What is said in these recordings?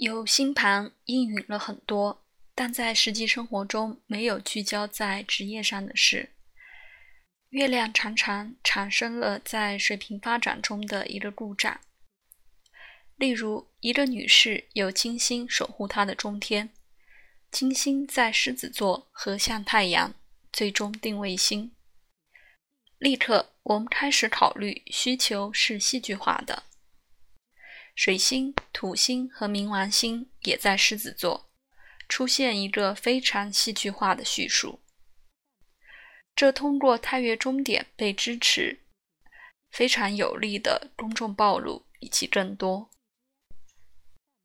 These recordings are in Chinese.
有星盘应允了很多，但在实际生活中没有聚焦在职业上的事。月亮常常产生了在水平发展中的一个故障。例如，一个女士有金星守护她的中天，金星在狮子座和向太阳，最终定位星。立刻，我们开始考虑需求是戏剧化的。水星、土星和冥王星也在狮子座，出现一个非常戏剧化的叙述。这通过太月终点被支持，非常有力的公众暴露以及更多。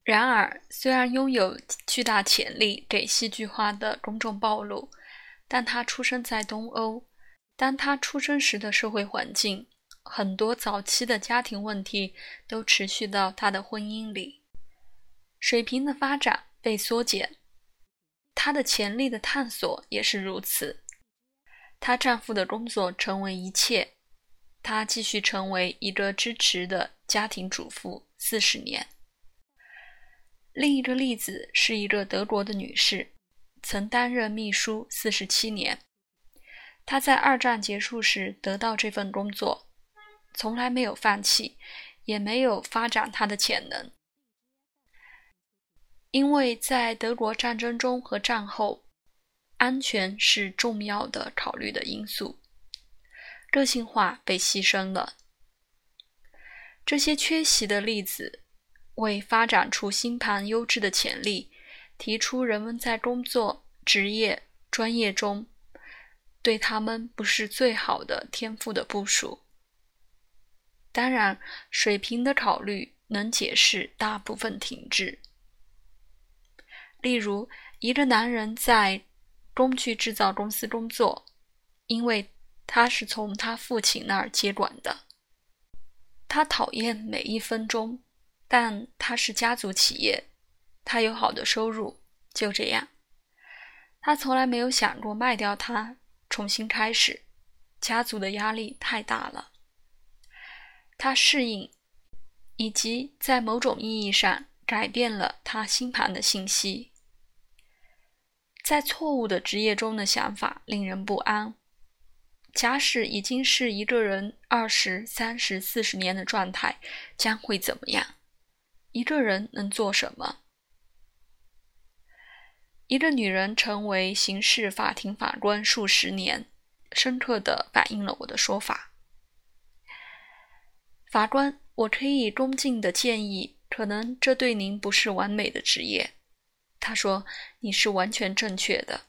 然而，虽然拥有巨大潜力给戏剧化的公众暴露，但他出生在东欧，当他出生时的社会环境。很多早期的家庭问题都持续到他的婚姻里，水平的发展被缩减，他的潜力的探索也是如此。她丈夫的工作成为一切，她继续成为一个支持的家庭主妇四十年。另一个例子是一个德国的女士，曾担任秘书四十七年，她在二战结束时得到这份工作。从来没有放弃，也没有发展他的潜能，因为在德国战争中和战后，安全是重要的考虑的因素，个性化被牺牲了。这些缺席的例子，为发展出星盘优质的潜力，提出人们在工作、职业、专业中，对他们不是最好的天赋的部署。当然，水平的考虑能解释大部分停滞。例如，一个男人在工具制造公司工作，因为他是从他父亲那儿接管的。他讨厌每一分钟，但他是家族企业，他有好的收入。就这样，他从来没有想过卖掉它，重新开始。家族的压力太大了。他适应，以及在某种意义上改变了他星盘的信息。在错误的职业中的想法令人不安。假使已经是一个人二十三十四十年的状态，将会怎么样？一个人能做什么？一个女人成为刑事法庭法官数十年，深刻的反映了我的说法。法官，我可以恭敬的建议，可能这对您不是完美的职业。他说：“你是完全正确的。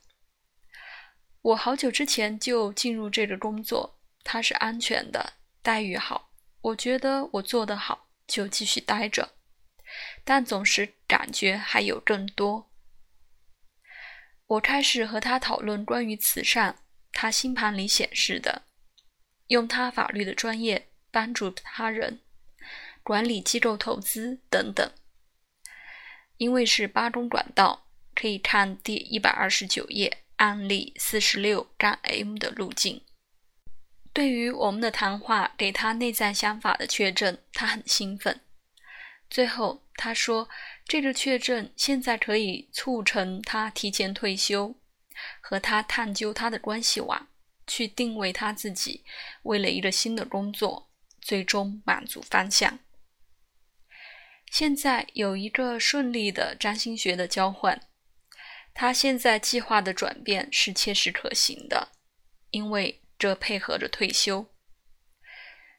我好久之前就进入这个工作，它是安全的，待遇好。我觉得我做得好，就继续待着。但总是感觉还有更多。我开始和他讨论关于慈善，他星盘里显示的，用他法律的专业。”帮助他人、管理机构投资等等。因为是八中管道，可以看第一百二十九页案例四十六杠 M 的路径。对于我们的谈话给他内在想法的确证，他很兴奋。最后他说，这个确证现在可以促成他提前退休，和他探究他的关系网，去定位他自己，为了一个新的工作。最终满足方向。现在有一个顺利的占星学的交换，他现在计划的转变是切实可行的，因为这配合着退休。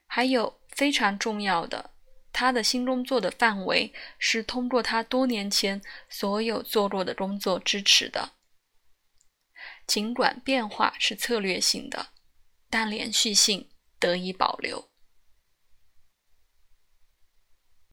还有非常重要的，他的新工作的范围是通过他多年前所有做过的工作支持的。尽管变化是策略性的，但连续性得以保留。